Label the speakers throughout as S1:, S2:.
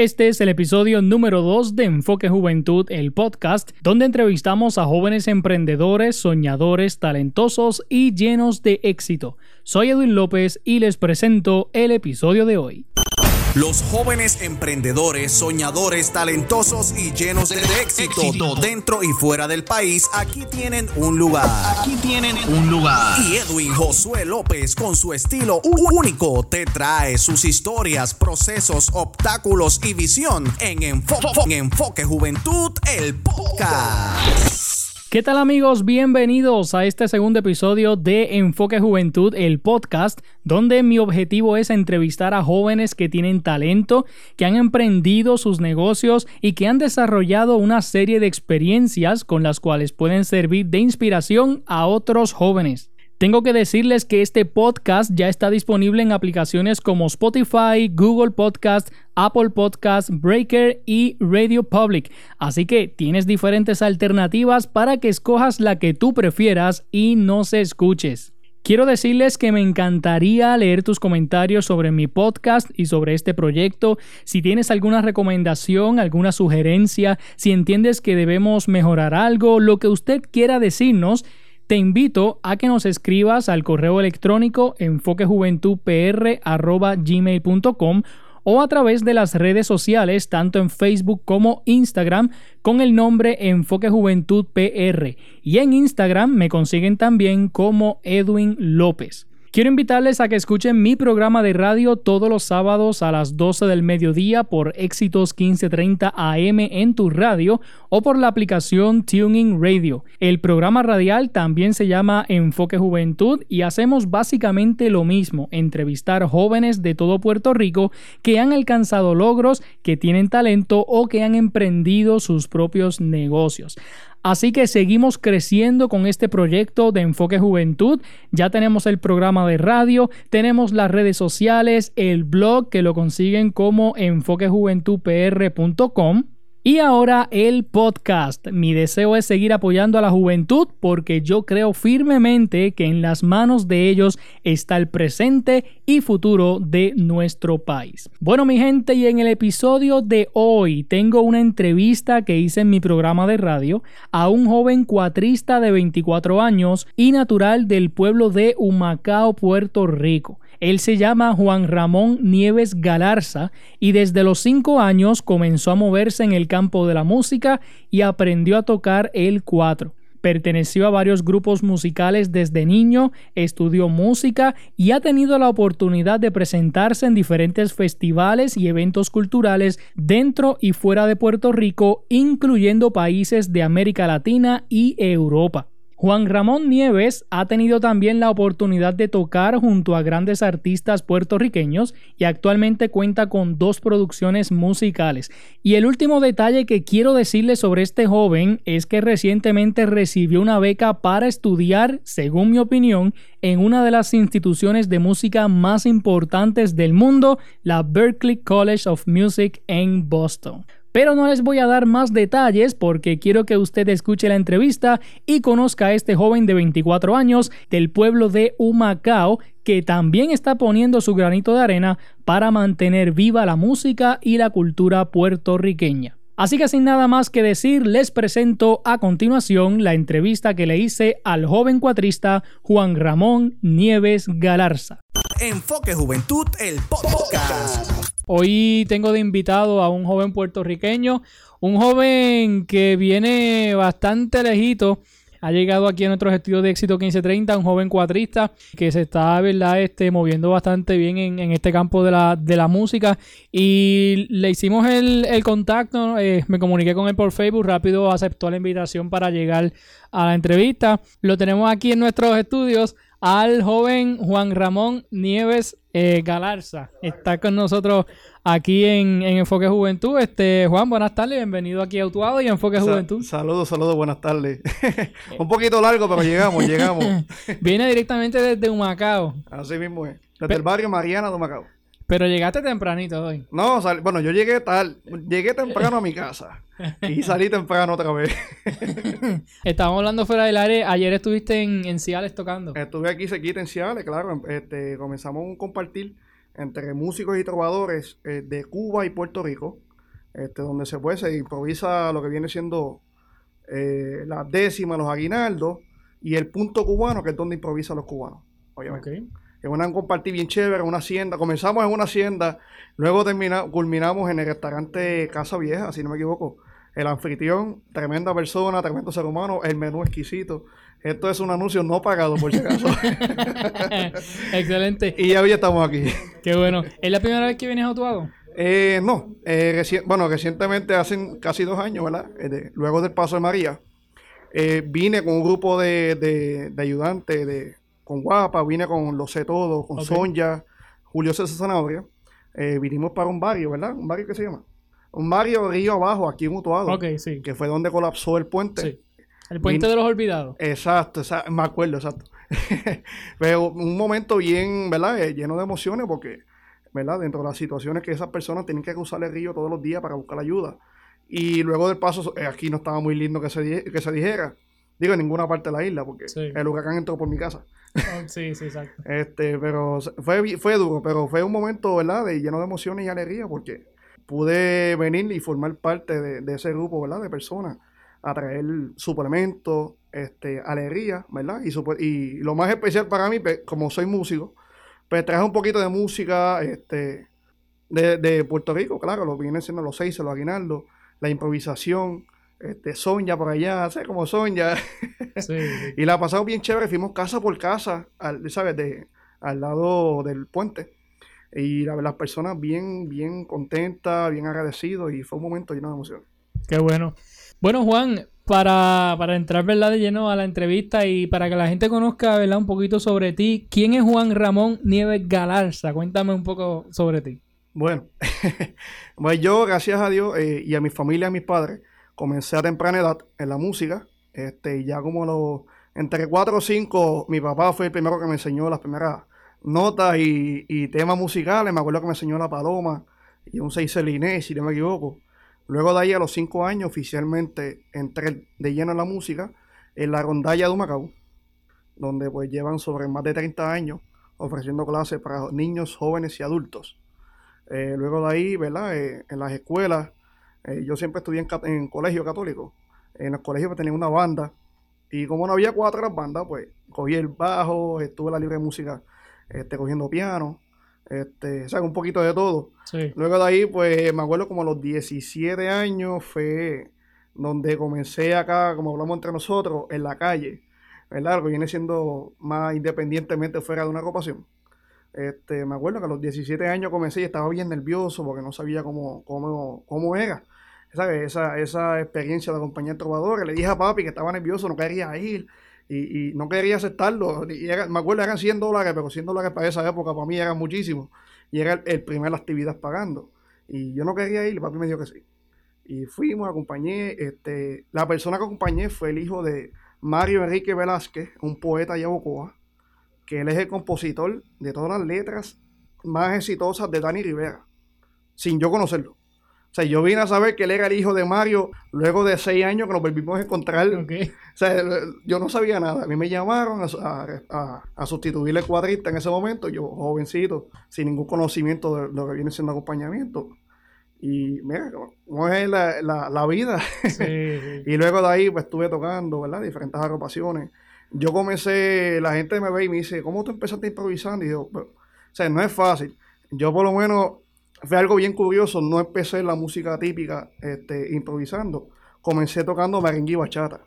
S1: Este es el episodio número 2 de Enfoque Juventud, el podcast, donde entrevistamos a jóvenes emprendedores, soñadores, talentosos y llenos de éxito. Soy Edwin López y les presento el episodio de hoy.
S2: Los jóvenes emprendedores, soñadores, talentosos y llenos de éxito, dentro y fuera del país, aquí tienen un lugar. Aquí tienen un lugar. Y Edwin Josué López, con su estilo único, te trae sus historias, procesos, obstáculos y visión en Enfoque, en Enfoque Juventud, el podcast.
S1: ¿Qué tal amigos? Bienvenidos a este segundo episodio de Enfoque Juventud, el podcast, donde mi objetivo es entrevistar a jóvenes que tienen talento, que han emprendido sus negocios y que han desarrollado una serie de experiencias con las cuales pueden servir de inspiración a otros jóvenes. Tengo que decirles que este podcast ya está disponible en aplicaciones como Spotify, Google Podcast, Apple Podcast, Breaker y Radio Public. Así que tienes diferentes alternativas para que escojas la que tú prefieras y no se escuches. Quiero decirles que me encantaría leer tus comentarios sobre mi podcast y sobre este proyecto. Si tienes alguna recomendación, alguna sugerencia, si entiendes que debemos mejorar algo, lo que usted quiera decirnos, te invito a que nos escribas al correo electrónico enfoquejuventudpr.gmail.com o a través de las redes sociales, tanto en Facebook como Instagram, con el nombre Enfoque Juventud PR. Y en Instagram me consiguen también como Edwin López. Quiero invitarles a que escuchen mi programa de radio todos los sábados a las 12 del mediodía por Éxitos 1530 AM en tu radio o por la aplicación Tuning Radio. El programa radial también se llama Enfoque Juventud y hacemos básicamente lo mismo, entrevistar jóvenes de todo Puerto Rico que han alcanzado logros, que tienen talento o que han emprendido sus propios negocios. Así que seguimos creciendo con este proyecto de Enfoque Juventud. Ya tenemos el programa de radio, tenemos las redes sociales, el blog que lo consiguen como enfoquejuventudpr.com y ahora el podcast. Mi deseo es seguir apoyando a la juventud porque yo creo firmemente que en las manos de ellos está el presente y futuro de nuestro país. Bueno mi gente y en el episodio de hoy tengo una entrevista que hice en mi programa de radio a un joven cuatrista de 24 años y natural del pueblo de Humacao, Puerto Rico. Él se llama Juan Ramón Nieves Galarza y desde los cinco años comenzó a moverse en el campo de la música y aprendió a tocar el cuatro. Perteneció a varios grupos musicales desde niño, estudió música y ha tenido la oportunidad de presentarse en diferentes festivales y eventos culturales dentro y fuera de Puerto Rico, incluyendo países de América Latina y Europa. Juan Ramón Nieves ha tenido también la oportunidad de tocar junto a grandes artistas puertorriqueños y actualmente cuenta con dos producciones musicales. Y el último detalle que quiero decirle sobre este joven es que recientemente recibió una beca para estudiar, según mi opinión, en una de las instituciones de música más importantes del mundo, la Berklee College of Music en Boston. Pero no les voy a dar más detalles porque quiero que usted escuche la entrevista y conozca a este joven de 24 años del pueblo de Humacao que también está poniendo su granito de arena para mantener viva la música y la cultura puertorriqueña. Así que sin nada más que decir, les presento a continuación la entrevista que le hice al joven cuatrista Juan Ramón Nieves Galarza.
S2: Enfoque Juventud, el podcast.
S1: Hoy tengo de invitado a un joven puertorriqueño, un joven que viene bastante lejito ha llegado aquí a nuestros estudios de éxito 1530, un joven cuatrista que se está, ¿verdad? Este, moviendo bastante bien en, este campo de la, de la, música. Y le hicimos el, contacto, eh, me comuniqué con él por Facebook, rápido aceptó la invitación para llegar a la entrevista. Lo tenemos aquí en nuestros estudios al joven Juan Ramón Nieves eh, Galarza. Está con nosotros aquí en, Enfoque Juventud. Este, Juan, buenas tardes, bienvenido aquí a Utuado y Enfoque Juventud.
S3: Saludos, saludos, buenas tardes. Un poquito largo, pero llegamos, llegamos.
S1: Viene directamente desde Humacao.
S3: Así mismo es. Desde el barrio Mariana de Humacao.
S1: Pero llegaste tempranito hoy.
S3: No, bueno, yo llegué tal, llegué temprano a mi casa y salí temprano otra vez.
S1: Estábamos hablando fuera del área. Ayer estuviste en, en Ciales tocando.
S3: Estuve aquí cerquita en Ciales, claro. Este, comenzamos un compartir entre músicos y trovadores eh, de Cuba y Puerto Rico. este, donde se puede, se improvisa lo que viene siendo eh, las décimas, los aguinaldos, y el punto cubano, que es donde improvisan los cubanos, obviamente. Es una compartir bien chévere, una hacienda. Comenzamos en una hacienda, luego termina, culminamos en el restaurante Casa Vieja, si no me equivoco. El anfitrión, tremenda persona, tremendo ser humano, el menú exquisito. Esto es un anuncio no pagado, por si acaso.
S1: Excelente.
S3: Y ya hoy estamos aquí.
S1: Qué bueno. ¿Es la primera vez que vienes a Utuado?
S3: Eh, no. Eh, bueno, recientemente, hace casi dos años, ¿verdad? Eh, luego del paso de María, eh, vine con un grupo de, de, ayudantes, de, con Guapa, vine con Lo Sé Todo, con Sonja, Julio César Zanahoria. vinimos para un barrio, ¿verdad? Un barrio que se llama. Un barrio río abajo, aquí en Utuado.
S1: Ok, sí.
S3: Que fue donde colapsó el puente.
S1: Sí. El puente de los olvidados.
S3: Exacto, me acuerdo, exacto. Pero un momento bien, ¿verdad? Eh, lleno de emociones porque, ¿verdad? Dentro de las situaciones que esas personas tienen que cruzar el río todos los días para buscar ayuda. Y luego del paso, eh, aquí no estaba muy lindo que se, que se dijera. Digo, en ninguna parte de la isla, porque el huracán entró por mi casa.
S1: Oh, sí, sí, exacto.
S3: este, pero fue, fue duro, pero fue un momento, ¿verdad? De lleno de emociones y alegría, porque pude venir y formar parte de, de ese grupo, ¿verdad? De personas a traer suplementos, este, alegría, ¿verdad? Y, y lo más especial para mí, como soy músico, pues traje un poquito de música este, de, Puerto Rico, claro, lo vienen siendo los seis, los aguinaldos, la improvisación, este, Sonia por allá, sé como Sonia. Sí, y la pasamos bien chévere, fuimos casa por casa, al, ¿sabes? De, al lado del puente. Y la, las personas bien, bien contentas, bien agradecidos, y fue un momento lleno de emoción.
S1: Qué bueno. Bueno, Juan, para, entrar ¿verdad? de lleno a la entrevista y para que la gente conozca ¿verdad? un poquito sobre ti, ¿quién es Juan Ramón Nieves Galarza? Cuéntame un poco sobre ti.
S3: Bueno, pues yo, gracias a Dios eh, y a mi familia, a mis padres, comencé a temprana edad en la música. Este, ya como los entre 4 o 5, mi papá fue el primero que me enseñó las primeras notas y, temas musicales. Me acuerdo que me enseñó La Paloma y un seis Inés, si no me equivoco. Luego de ahí, a los cinco años, oficialmente entré de lleno en la música en la rondalla de Humacao, donde pues llevan sobre más de 30 años ofreciendo clases para niños, jóvenes y adultos. Eh, luego de ahí, ¿verdad? Eh, en las escuelas, eh, yo siempre estudié en, en, colegio católico. En los colegios pues, tenía una banda. Y como no había cuatro bandas, pues cogí el bajo, estuve en la libre de música este, cogiendo piano este, o sea, un poquito de todo. Luego de ahí, pues me acuerdo como a los 17 años fue donde comencé acá, como hablamos entre nosotros, en la calle, ¿verdad? Lo que viene siendo más independientemente fuera de una agrupación. Este, me acuerdo que a los 17 años comencé y estaba bien nervioso porque no sabía cómo, cómo, cómo era. Esa, esa experiencia de acompañar trovadores. Le dije a papi que estaba nervioso, no quería ir y, no quería aceptarlo. Y me acuerdo, eran 100 dólares, pero 100 dólares para esa época para mí eran muchísimo. Y era el, primer actividad pagando. Y yo no quería ir, y papi me dijo que sí. Y fuimos, acompañé. Este, la persona que acompañé fue el hijo de Mario Enrique Velázquez, un poeta yabocoa, que él es el compositor de todas las letras más exitosas de Dani Rivera, sin yo conocerlo. O sea, yo vine a saber que él era el hijo de Mario luego de seis años que nos volvimos a encontrar. O sea, yo no sabía nada. A mí me llamaron a, a, sustituir el cuadrista en ese momento, yo jovencito, sin ningún conocimiento de lo que viene siendo acompañamiento. Y mira, cómo es la, la, vida. y luego de ahí, pues estuve tocando, ¿verdad? Diferentes agrupaciones. Yo comencé, la gente me ve y me dice, ¿cómo tú empezaste improvisando? Y yo, o sea, no es fácil. Yo por lo menos fue algo bien curioso. No empecé la música típica este, improvisando. Comencé tocando merengue bachata.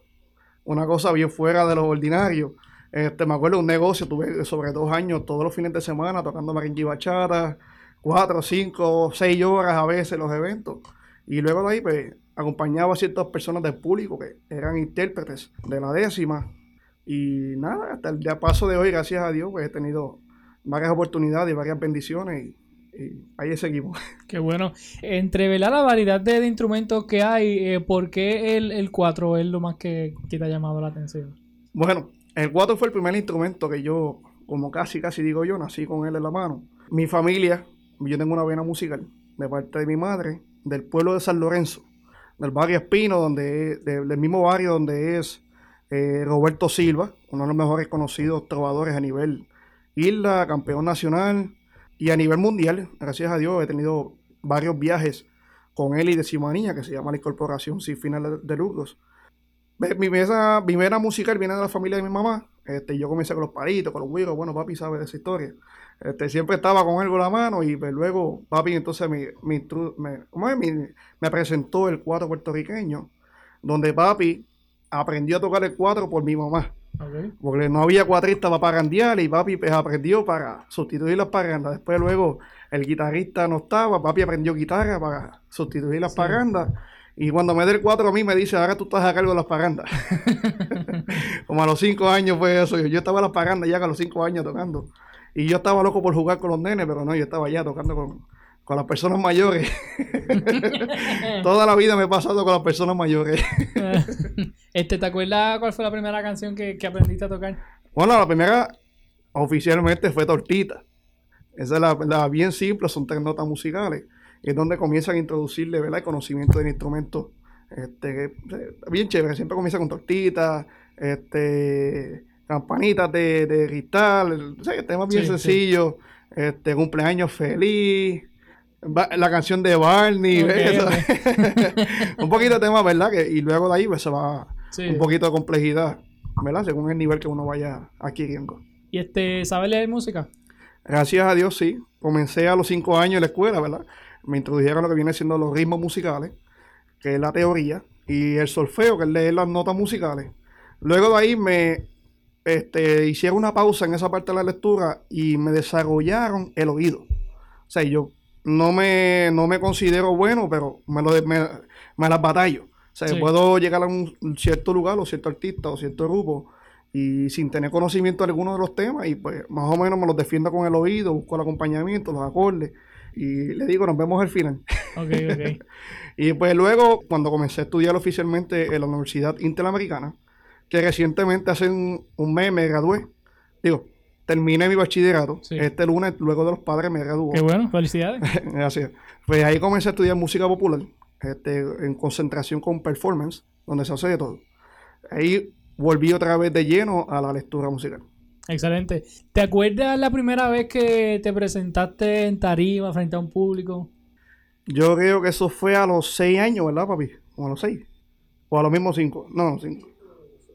S3: Una cosa bien fuera de lo ordinario. Este, me acuerdo de un negocio, tuve sobre dos años, todos los fines de semana tocando merengue bachata, cuatro, cinco, seis horas a veces los eventos. Y luego de ahí, pues, acompañaba a ciertas personas del público que eran intérpretes de la décima. Y nada, hasta el día paso de hoy, gracias a Dios, pues he tenido varias oportunidades y varias bendiciones. Y y ahí seguimos.
S1: Qué bueno. Entre la variedad de, instrumentos que hay, eh, ¿por qué el, el 4 es lo más que, te ha llamado la atención?
S3: Bueno, el 4 fue el primer instrumento que yo, como casi, casi digo yo, nací con él en la mano. Mi familia, yo tengo una vena musical de parte de mi madre, del pueblo de San Lorenzo, del barrio Espino, donde del mismo barrio donde es eh, Roberto Silva, uno de los mejores conocidos trovadores a nivel isla, campeón nacional, y a nivel mundial, gracias a Dios, he tenido varios viajes con él y de Simonía, que se llama la Incorporación Sin Final de Lucros. Mi primera, primera musical viene de la familia de mi mamá. Este, yo comencé con los palitos, con los huigos. Bueno, papi sabe de esa historia. Este, siempre estaba con él con la mano y pues, luego papi entonces me, me, me, presentó el cuatro puertorriqueño, donde papi aprendió a tocar el cuatro por mi mamá. Porque no había cuatrista para parandear y papi pues, aprendió para sustituir las parrandas. Después luego el guitarrista no estaba, papi aprendió guitarra para sustituir las parrandas. Y cuando me dé el 4 a mí me dice, ahora tú estás a cargo de las parandas. Como a los 5 años fue eso. Yo, estaba en las parandas ya a los 5 años tocando. Y yo estaba loco por jugar con los nenes, pero no, yo estaba ya tocando con, las personas mayores. Toda la vida me he pasado con las personas mayores.
S1: este, ¿Te acuerdas cuál fue la primera canción que, aprendiste a tocar?
S3: Bueno, la primera oficialmente fue Tortita. Esa es la, la bien simple, son tres notas musicales es donde comienzan a introducirle ¿verdad? el conocimiento del instrumento. Este, bien chévere, siempre comienza con tortitas, este, campanitas de, de cristal, temas bien sencillos, este, cumpleaños feliz, la canción de Barney, un poquito de tema, ¿verdad? Que, y luego de ahí pues, se va un poquito de complejidad, ¿verdad? Según el nivel que uno vaya adquiriendo.
S1: ¿Y este, sabe leer música?
S3: Gracias a Dios, sí. Comencé a los cinco años en la escuela, ¿verdad? me introdujeron lo que viene siendo los ritmos musicales, que es la teoría, y el solfeo, que es leer las notas musicales. Luego de ahí me este, hicieron una pausa en esa parte de la lectura y me desarrollaron el oído. O sea, yo no me, no me considero bueno, pero me, lo me, me las batallo. O sea, puedo llegar a un cierto lugar o cierto artista o cierto grupo y sin tener conocimiento de alguno de los temas y pues más o menos me los defiendo con el oído, busco el acompañamiento, los acordes y le digo, nos vemos al final. Ok, ok. y pues luego, cuando comencé a estudiar oficialmente en la Universidad Interamericana, que recientemente hace un, mes me gradué, digo, terminé mi bachillerato. Este lunes, luego de los padres, me graduó.
S1: Qué bueno, felicidades.
S3: Gracias. Pues ahí comencé a estudiar música popular, este, en concentración con performance, donde se hace de todo. Ahí volví otra vez de lleno a la lectura musical.
S1: Excelente. ¿Te acuerdas la primera vez que te presentaste en tarima frente a un público?
S3: Yo creo que eso fue a los seis años, ¿verdad, papi? O a los seis. O a los mismos cinco. No, cinco.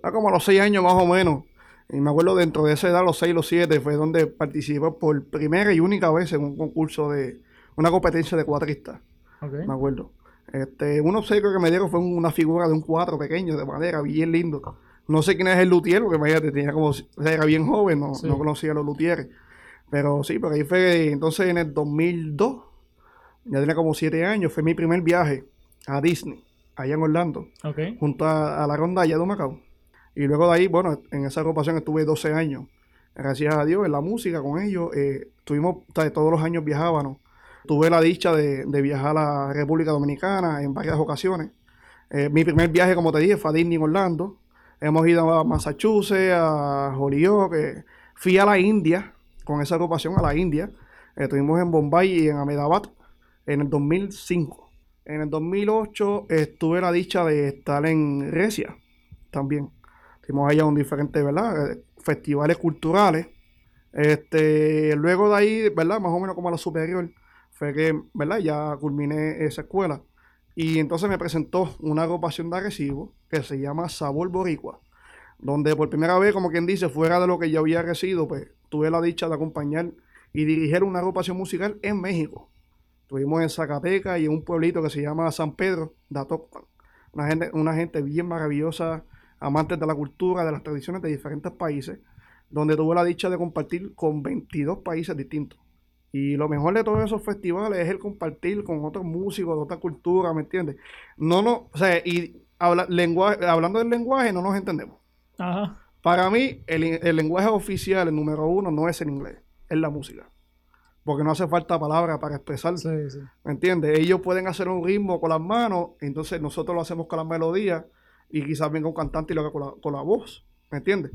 S3: A como a los seis años más o menos. Y me acuerdo dentro de esa edad, los seis, los siete, fue donde participé por primera y única vez en un concurso de una competencia de cuatristas. Me acuerdo. Este, un obsequio que me dieron fue una figura de un cuatro pequeño de madera, bien lindo. No sé quién es el luthier, porque imagínate, tenía como, era bien joven, no, conocía a los luthieres. Pero sí, porque ahí fue, entonces en el 2002, ya tenía como siete años, fue mi primer viaje a Disney, allá en Orlando, junto a, la ronda allá de Macao. Y luego de ahí, bueno, en esa agrupación estuve 12 años. Gracias a Dios, en la música con ellos, eh, tuvimos, todos los años viajábamos. Tuve la dicha de, viajar a la República Dominicana en varias ocasiones. Eh, mi primer viaje, como te dije, fue a Disney Orlando. Hemos ido a Massachusetts, a Holyoke. Fui a la India, con esa agrupación a la India. Estuvimos en Bombay y en Ahmedabad en el 2005. En el 2008 estuve la dicha de estar en Grecia también. Estuvimos allá en diferentes ¿verdad? festivales culturales. Este, luego de ahí, ¿verdad? Más o menos como a la superior, fue que, ¿verdad? Ya culminé esa escuela. Y entonces me presentó una agrupación de recibo que se llama Sabor Boricua, donde por primera vez, como quien dice, fuera de lo que yo había recibido, pues tuve la dicha de acompañar y dirigir una agrupación musical en México. Estuvimos en Zacatecas y en un pueblito que se llama San Pedro de Atocpan. Una gente, una gente bien maravillosa, amantes de la cultura, de las tradiciones de diferentes países, donde tuve la dicha de compartir con 22 países distintos. Y lo mejor de todos esos festivales es el compartir con otros músicos de otra cultura, ¿me entiendes? No, no, o sea, y lenguaje, hablando del lenguaje, no nos entendemos. Ajá. Para mí, el, lenguaje oficial, el número uno, no es el inglés, es la música. Porque no hace falta palabra para expresarse. Sí, ¿Me entiendes? Ellos pueden hacer un ritmo con las manos, entonces nosotros lo hacemos con las melodías y quizás venga un cantante y lo haga con la, con la voz. ¿Me entiendes?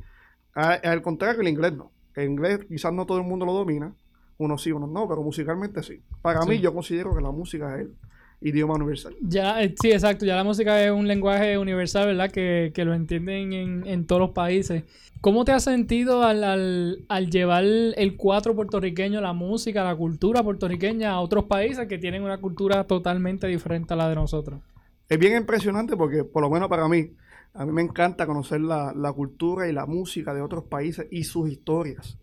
S3: Al contrario, el inglés no. El inglés quizás no todo el mundo lo domina, unos sí, unos no, pero musicalmente sí. Para mí yo considero que la música es él. idioma universal.
S1: Ya, eh, sí, exacto. Ya la música es un lenguaje universal, ¿verdad? Que, que lo entienden en, en, todos los países. ¿Cómo te has sentido al, al, al, llevar el cuatro puertorriqueño, la música, la cultura puertorriqueña a otros países que tienen una cultura totalmente diferente a la de nosotros?
S3: Es bien impresionante porque, por lo menos para mí, a mí me encanta conocer la, la cultura y la música de otros países y sus historias.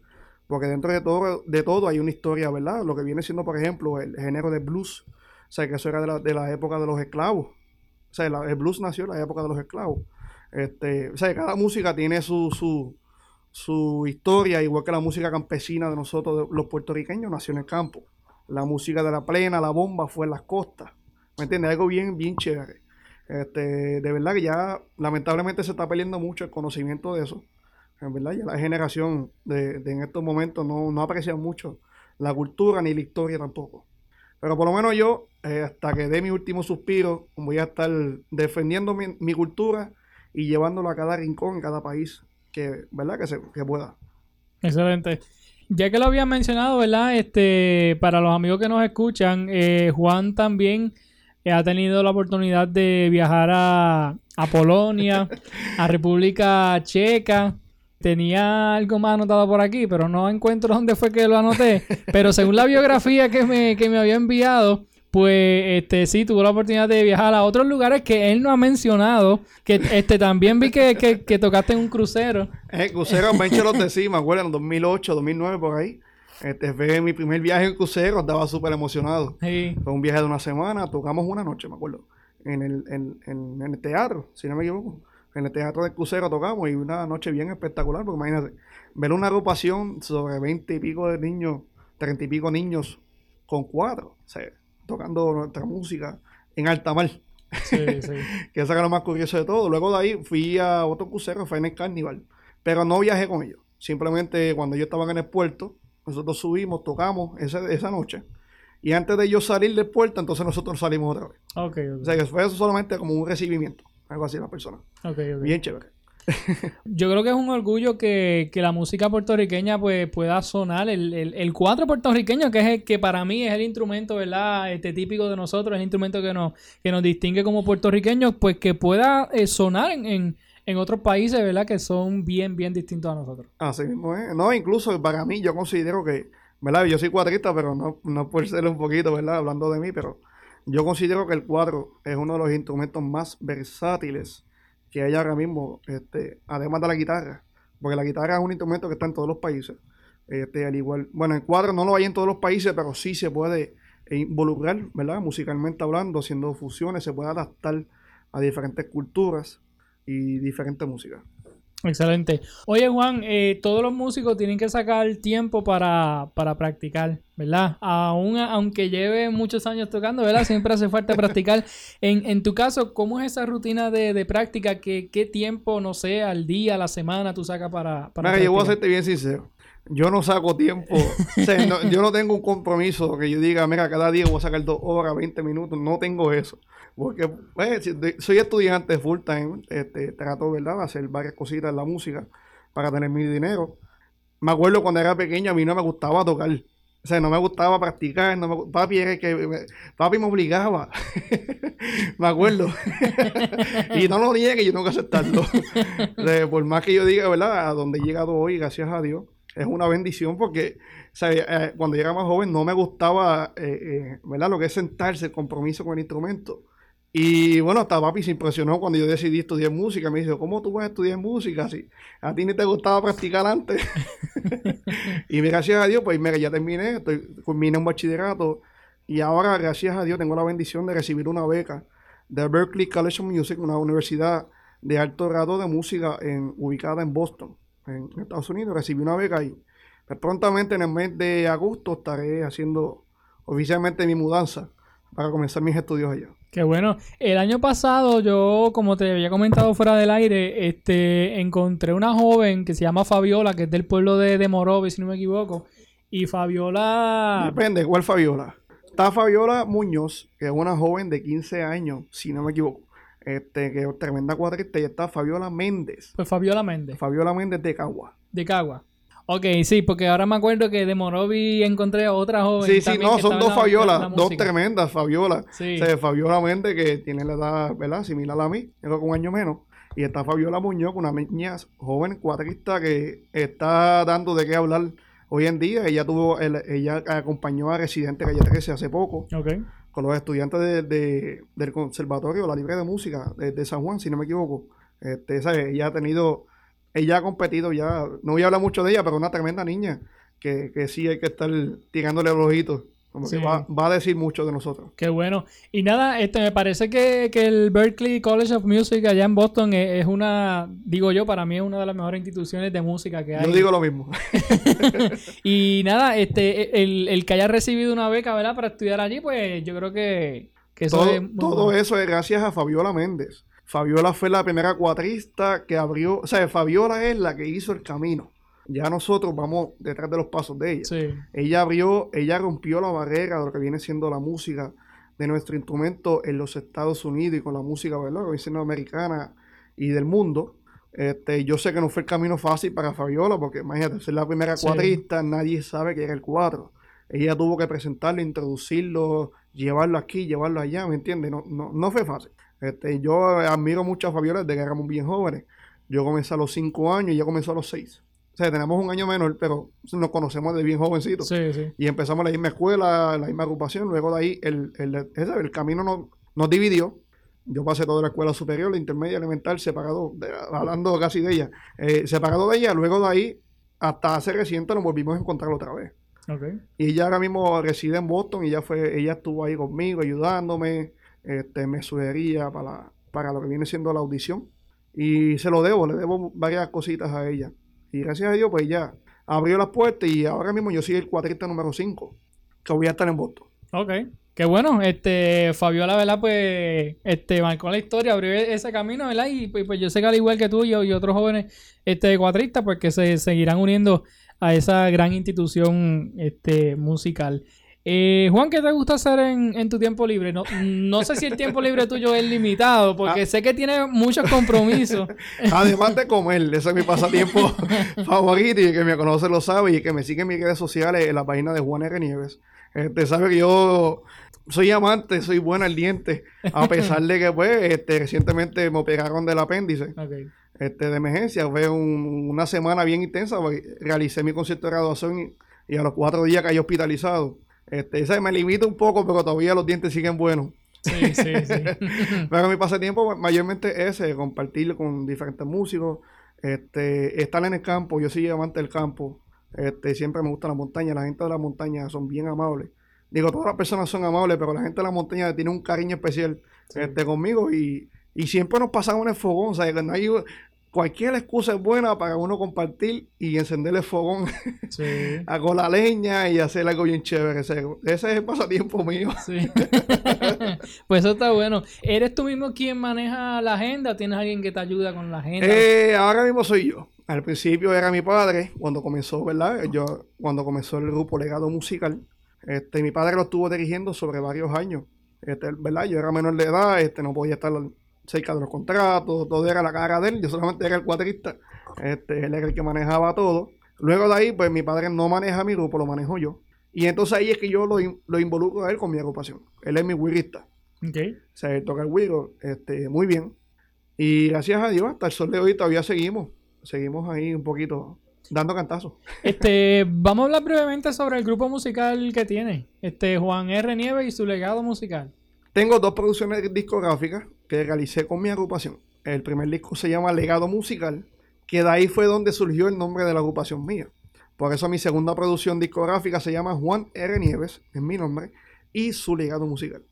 S3: Porque dentro de todo, de todo hay una historia, ¿verdad? Lo que viene siendo, por ejemplo, el género de blues. O sea, que eso era de la, de la época de los esclavos. O sea, el blues nació en la época de los esclavos. Este, o sea, cada música tiene su, su, su historia, igual que la música campesina de nosotros, los puertorriqueños, nació en el campo. La música de la plena, la bomba, fue en las costas. ¿Me entiendes? Algo bien, bien chévere. Este, de verdad que ya lamentablemente se está perdiendo mucho el conocimiento de eso. En verdad, ya la generación de, en estos momentos no, no, aprecia mucho la cultura ni la historia tampoco. Pero por lo menos yo, eh, hasta que dé mi último suspiro, voy a estar defendiendo mi, cultura y llevándolo a cada rincón, en cada país que, ¿verdad? que, se, que pueda.
S1: Excelente. Ya que lo había mencionado, ¿verdad? Este, para los amigos que nos escuchan, eh, Juan también ha tenido la oportunidad de viajar a, Polonia, a República Checa, Tenía algo más anotado por aquí, pero no encuentro dónde fue que lo anoté. Pero según la biografía que me, que me había enviado, pues este sí tuvo la oportunidad de viajar a otros lugares que él no ha mencionado. Que este también vi que, que, tocaste en un crucero.
S3: Eh, crucero Venture of the Sea, me acuerdo, en 2008, 2009, por ahí. Este fue mi primer viaje en crucero, estaba súper emocionado. Fue un viaje de una semana, tocamos una noche, me acuerdo, en el, en, en el teatro, si no me equivoco en el Teatro de Crucero tocamos y una noche bien espectacular, porque imagínate, ver una agrupación sobre 20 y pico de niños, 30 y pico niños con cuatro, o sea, tocando nuestra música en alta mar. Sí, sí. que eso era lo más curioso de todo. Luego de ahí fui a otro crucero, fue en el Carnival, pero no viajé con ellos. Simplemente cuando yo estaba en el puerto, nosotros subimos, tocamos esa, esa noche. Y antes de yo salir del puerto, entonces nosotros salimos otra vez. Okay, O sea, que fue eso solamente como un recibimiento algo así la persona. Bien chévere.
S1: Yo creo que es un orgullo que, la música puertorriqueña pues pueda sonar. El, el, cuatro puertorriqueño, que es el que para mí es el instrumento, ¿verdad? Este típico de nosotros, el instrumento que nos, que nos distingue como puertorriqueños, pues que pueda eh, sonar en, otros países, ¿verdad? Que son bien, bien distintos a nosotros.
S3: Así mismo es. No, incluso para mí yo considero que, ¿verdad? Yo soy cuatrista, pero no, no por ser un poquito, ¿verdad? Hablando de mí, pero yo considero que el cuadro es uno de los instrumentos más versátiles que hay ahora mismo, este, además de la guitarra, porque la guitarra es un instrumento que está en todos los países. Este, al igual, bueno, el cuadro no lo hay en todos los países, pero sí se puede involucrar, ¿verdad? Musicalmente hablando, haciendo fusiones, se puede adaptar a diferentes culturas y diferentes músicas.
S1: Excelente. Oye, Juan, eh, todos los músicos tienen que sacar tiempo para, para practicar, ¿verdad? Aún, aunque lleve muchos años tocando, ¿verdad? Siempre hace falta practicar. En, en tu caso, ¿cómo es esa rutina de, de práctica? ¿Qué, ¿Qué, tiempo, no sé, al día, a la semana tú sacas para, para
S3: Mira, yo voy a serte bien sincero. Yo no saco tiempo. o sea, yo no tengo un compromiso que yo diga, mira, cada día voy a sacar dos horas, 20 minutos. No tengo eso. Porque pues, soy estudiante full time, este, trato ¿verdad? de hacer varias cositas en la música para tener mi dinero. Me acuerdo cuando era pequeño, a mí no me gustaba tocar. O sea, no me gustaba practicar, no me, papi era que papi me obligaba. me acuerdo. y no lo niegue, yo tengo que aceptarlo. por más que yo diga, ¿verdad? A donde he llegado hoy, gracias a Dios, es una bendición porque eh, cuando yo era más joven no me gustaba, eh, eh, ¿verdad? Lo que es sentarse, el compromiso con el instrumento. Y bueno, hasta papi se impresionó cuando yo decidí estudiar música. Me dijo, ¿cómo tú vas a estudiar música si a ti ni te gustaba practicar antes? y gracias a Dios, pues mira, ya terminé, estoy, culminé un bachillerato y ahora, gracias a Dios, tengo la bendición de recibir una beca de Berkeley College of Music, una universidad de alto grado de música en, ubicada en Boston, en Estados Unidos. Recibí una beca y pues, prontamente en el mes de agosto estaré haciendo oficialmente mi mudanza para comenzar mis estudios allá.
S1: Qué bueno. El año pasado yo, como te había comentado fuera del aire, este, encontré una joven que se llama Fabiola, que es del pueblo de, de si no me equivoco. Y Fabiola...
S3: Depende, ¿cuál Fabiola? Está Fabiola Muñoz, que es una joven de 15 años, si no me equivoco. Este, que es tremenda cuadrista. Y está Fabiola Méndez.
S1: Pues Fabiola Méndez.
S3: Fabiola Méndez de Cagua.
S1: De Cagua. Ok, sí, porque ahora me acuerdo que de Morovi encontré a otra joven.
S3: Sí, sí, no, son dos Fabiolas, dos tremendas Fabiolas. Sí. O sea, Fabiola Méndez, que tiene la edad, ¿verdad? Similar a mí, yo con un año menos. Y está Fabiola Muñoz, una niña joven cuatrista que está dando de qué hablar hoy en día. Ella tuvo, ella acompañó a Residente Calle 13 hace poco. Con los estudiantes de, del Conservatorio, la Libre de Música de, San Juan, si no me equivoco. Este, Ella ha tenido ella ha competido ya, no voy a hablar mucho de ella, pero una tremenda niña que, que sí hay que estar tirándole los ojitos. Como que va, a decir mucho de nosotros.
S1: Qué bueno. Y nada, este me parece que, el Berkeley College of Music allá en Boston es, una, digo yo, para mí es una de las mejores instituciones de música que hay.
S3: Yo digo lo mismo.
S1: y nada, este, el, el, que haya recibido una beca, ¿verdad? Para estudiar allí, pues yo creo que, eso
S3: todo,
S1: es...
S3: Todo eso es gracias a Fabiola Méndez. Fabiola fue la primera cuatrista que abrió, o sea, Fabiola es la que hizo el camino. Ya nosotros vamos detrás de los pasos de ella. Ella abrió, ella rompió la barrera de lo que viene siendo la música de nuestro instrumento en los Estados Unidos y con la música, ¿verdad? Que viene americana y del mundo. Este, yo sé que no fue el camino fácil para Fabiola, porque imagínate, ser la primera cuatrista, nadie sabe que era el cuatro. Ella tuvo que presentarlo, introducirlo, llevarlo aquí, llevarlo allá, ¿me entiendes? No, no, no fue fácil. Este, yo admiro mucho a Fabiola desde que éramos bien jóvenes. Yo comencé a los 5 años y ella comenzó a los 6. O sea, tenemos un año menor, pero nos conocemos de bien jovencitos.
S1: Sí, sí.
S3: Y empezamos la misma escuela, la misma agrupación. Luego de ahí el, el, el, camino nos, nos, dividió. Yo pasé toda la escuela superior, la intermedia, elemental, separado, hablando casi de ella, eh, separado de ella. Luego de ahí, hasta hace reciente, nos volvimos a encontrar otra vez.
S1: Okay.
S3: Y ella ahora mismo reside en Boston y ella fue, ella estuvo ahí conmigo, ayudándome este, me sugería para, para lo que viene siendo la audición. Y se lo debo, le debo varias cositas a ella. Y gracias a Dios, pues ya abrió las puertas y ahora mismo yo soy el cuatrista número 5, que voy a estar en Boston.
S1: Ok. Qué bueno, este, Fabiola, ¿verdad? Pues, este, marcó la historia, abrió ese camino, ¿verdad? Y pues, pues yo sé que al igual que tú y, y otros jóvenes, este, cuatristas, pues que se seguirán uniendo a esa gran institución, este, musical. Eh, Juan, ¿qué te gusta hacer en, tu tiempo libre? No, no, sé si el tiempo libre tuyo es limitado, porque ah. sé que tienes muchos compromisos.
S3: Además de comer, ese es mi pasatiempo favorito y que me conoce lo sabe y que me sigue en mis redes sociales en la página de Juan R. Nieves. Este, sabe que yo soy amante, soy buena al diente, a pesar de que pues, este, recientemente me operaron del apéndice. Este, de emergencia, fue una semana bien intensa, realicé mi concierto de graduación y, y a los cuatro días caí hospitalizado. Este, ese me limita un poco, pero todavía los dientes siguen buenos.
S1: Sí, sí, sí.
S3: pero mi pasatiempo mayormente es ese, compartir con diferentes músicos, este, estar en el campo, yo soy amante del campo, este, siempre me gusta la montaña, la gente de la montaña son bien amables. Digo, todas las personas son amables, pero la gente de la montaña tiene un cariño especial este, conmigo y, y siempre nos pasamos en el fogón, o sea, no hay, cualquier excusa es buena para uno compartir y encender el fogón sí. con la leña y hacer algo bien chévere. Ese, es el pasatiempo mío.
S1: Sí. pues eso está bueno. ¿Eres tú mismo quien maneja la agenda o tienes alguien que te ayuda con la agenda?
S3: Eh, ahora mismo soy yo. Al principio era mi padre, cuando comenzó, ¿verdad? Yo, cuando comenzó el grupo Legado Musical, este, mi padre lo estuvo dirigiendo sobre varios años. Este, ¿verdad? Yo era menor de edad, este, no podía estar cerca de los contratos, todo era la cara de él, yo solamente era el cuatrista, este, él era el que manejaba todo. Luego de ahí, pues mi padre no maneja mi grupo, lo manejo yo. Y entonces ahí es que yo lo, lo involucro a él con mi agrupación. Él es mi wiguista.
S1: Okay.
S3: O sea, él toca el wiggle este, muy bien. Y gracias a Dios, hasta el sol de hoy todavía seguimos. Seguimos ahí un poquito dando cantazos.
S1: Este, vamos a hablar brevemente sobre el grupo musical que tiene. Este, Juan R. Nieves y su legado musical.
S3: Tengo dos producciones discográficas que realicé con mi agrupación. El primer disco se llama Legado Musical, que de ahí fue donde surgió el nombre de la agrupación mía. Por eso mi segunda producción discográfica se llama Juan R. Nieves, es mi nombre, y su legado musical.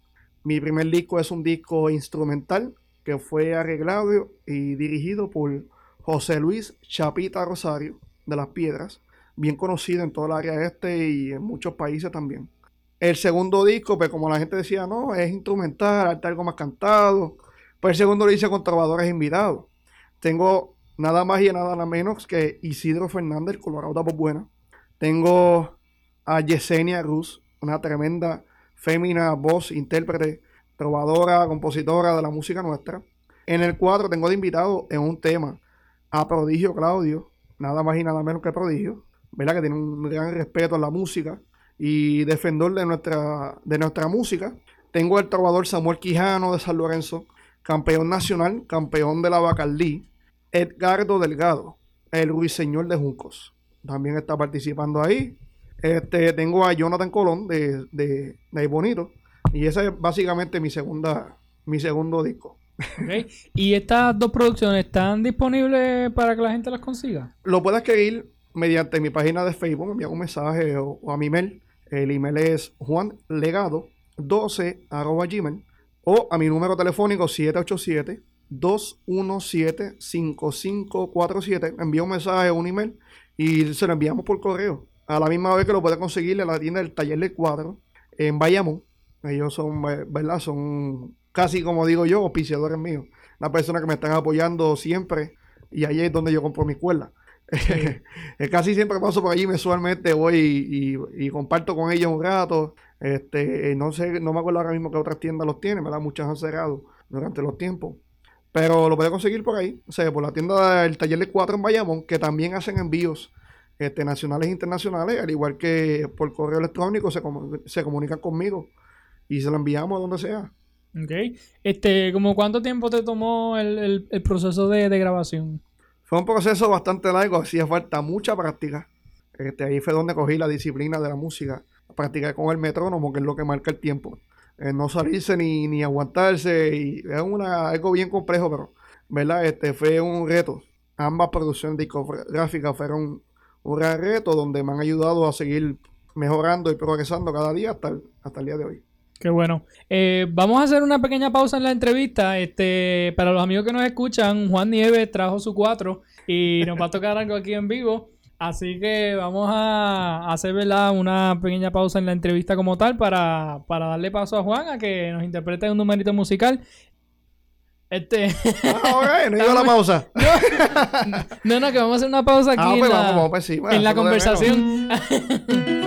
S3: Mi primer disco es un disco instrumental que fue arreglado y dirigido por José Luis Chapita Rosario de Las Piedras, bien conocido en toda el área este y en muchos países también. El segundo disco, pues como la gente decía, no, es instrumental, algo más cantado. Pues el segundo lo hice con trovadores invitados. Tengo nada más y nada menos que Isidro Fernández, Colorado por Buena. Tengo a Yesenia Ruz, una tremenda fémina voz, intérprete, trovadora, compositora de la música nuestra. En el cuadro tengo de invitado en un tema a Prodigio Claudio, nada más y nada menos que Prodigio. ¿verdad? Que tiene un gran respeto a la música y defensor de nuestra, de nuestra música. Tengo el trovador Samuel Quijano de San Lorenzo, campeón nacional, campeón de la Bacardí, Edgardo Delgado, el ruiseñor de Juncos. También está participando ahí. Este, tengo a Jonathan Colón de, de, de Bonito. Y ese es básicamente mi segunda, mi segundo disco.
S1: ¿Y estas dos producciones están disponibles para que la gente las consiga?
S3: Lo puedes adquirir mediante mi página de Facebook, envía un mensaje o, a mi mail. El email es juanlegado12 gmail o a mi número telefónico 787 217-5547. Envía un mensaje o un email y se lo enviamos por correo. A la misma vez que lo puede conseguir en la tienda del Taller del Cuadro en Bayamón. Ellos son, ¿verdad? Son casi como digo yo, auspiciadores míos. Una persona que me están apoyando siempre y ahí es donde yo compro mi escuela. casi siempre paso por allí mensualmente, voy y, comparto con ellos un rato. Este, no sé, no me acuerdo ahora mismo que otras tiendas los tienen, ¿verdad? Muchas han cerrado durante los tiempos. Pero lo puede conseguir por ahí, o sea, por la tienda del Taller de 4 en Bayamón, que también hacen envíos este, nacionales e internacionales, al igual que por correo electrónico se, se comunican conmigo y se lo enviamos a donde sea.
S1: Ok. Este, ¿como cuánto tiempo te tomó el, proceso de, grabación?
S3: Fue un proceso bastante largo, hacía falta mucha práctica. Este, ahí fue donde cogí la disciplina de la música, practicar con el metrónomo, que es lo que marca el tiempo. Eh, no salirse ni, ni aguantarse, y es una, algo bien complejo, pero, ¿verdad? Este fue un reto. Ambas producciones discográficas fueron un gran reto donde me han ayudado a seguir mejorando y progresando cada día hasta hasta el día de hoy.
S1: Qué bueno. Eh, vamos a hacer una pequeña pausa en la entrevista. Este, para los amigos que nos escuchan, Juan Nieves trajo su cuatro y nos va a tocar algo aquí en vivo. Así que vamos a hacer una pequeña pausa en la entrevista como tal para, darle paso a Juan a que nos interprete un numerito musical. Este.
S3: Ah, no iba la pausa.
S1: No, no, que vamos a hacer una pausa aquí ah, en, pues la, pues en la conversación.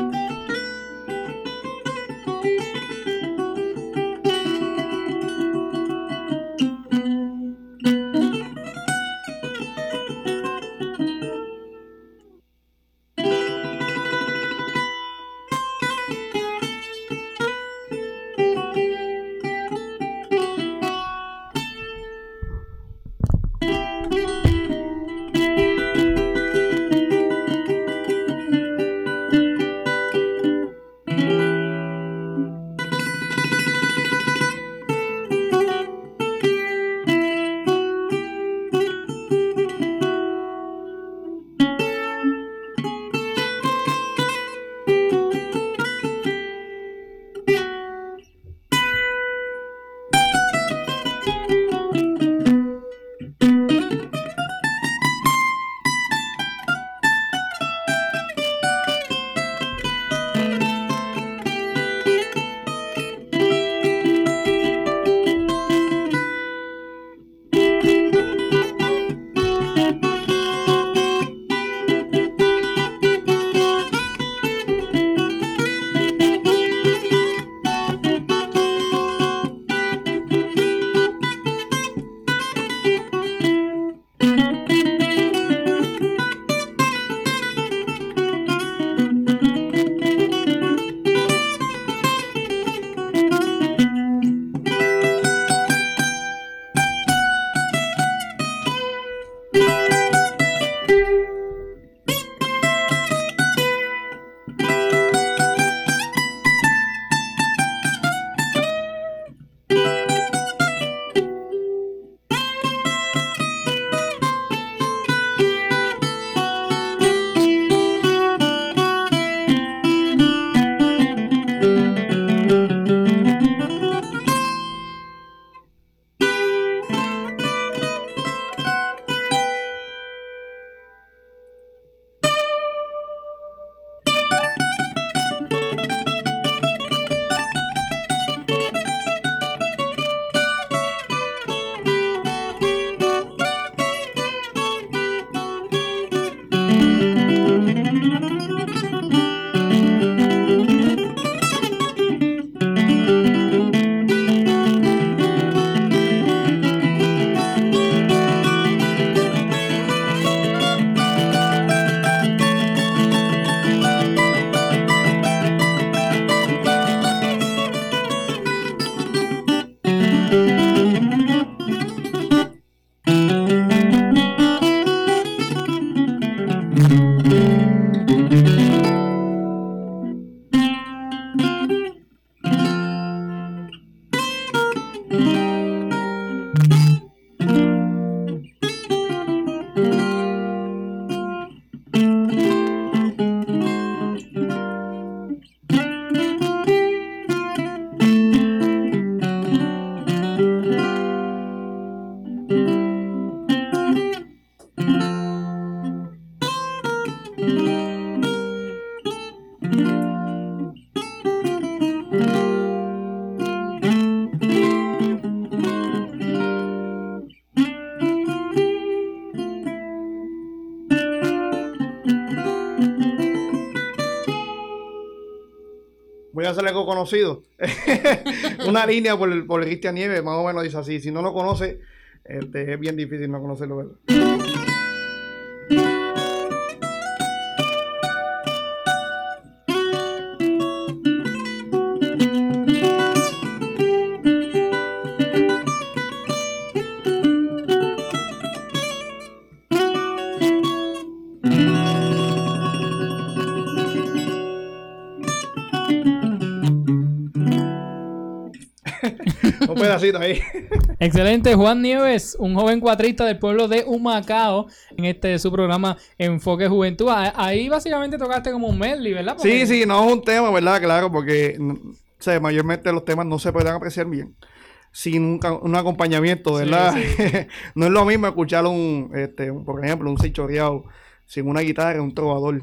S3: conocido. Una línea por, por Cristian Nieves, más o menos dice así. Si no lo conoce, este, es bien difícil no conocerlo, ¿verdad? Ahí.
S1: Excelente, Juan Nieves, un joven cuatrista del pueblo de Humacao, en este su programa Enfoque Juventud. Ahí básicamente tocaste como un medley, ¿verdad?
S3: Sí, sí, no es un tema, ¿verdad? Claro, porque mayormente los temas no se pueden apreciar bien sin un, acompañamiento, ¿verdad? no es lo mismo escuchar un, este, por ejemplo, un seis sin una guitarra, un trovador.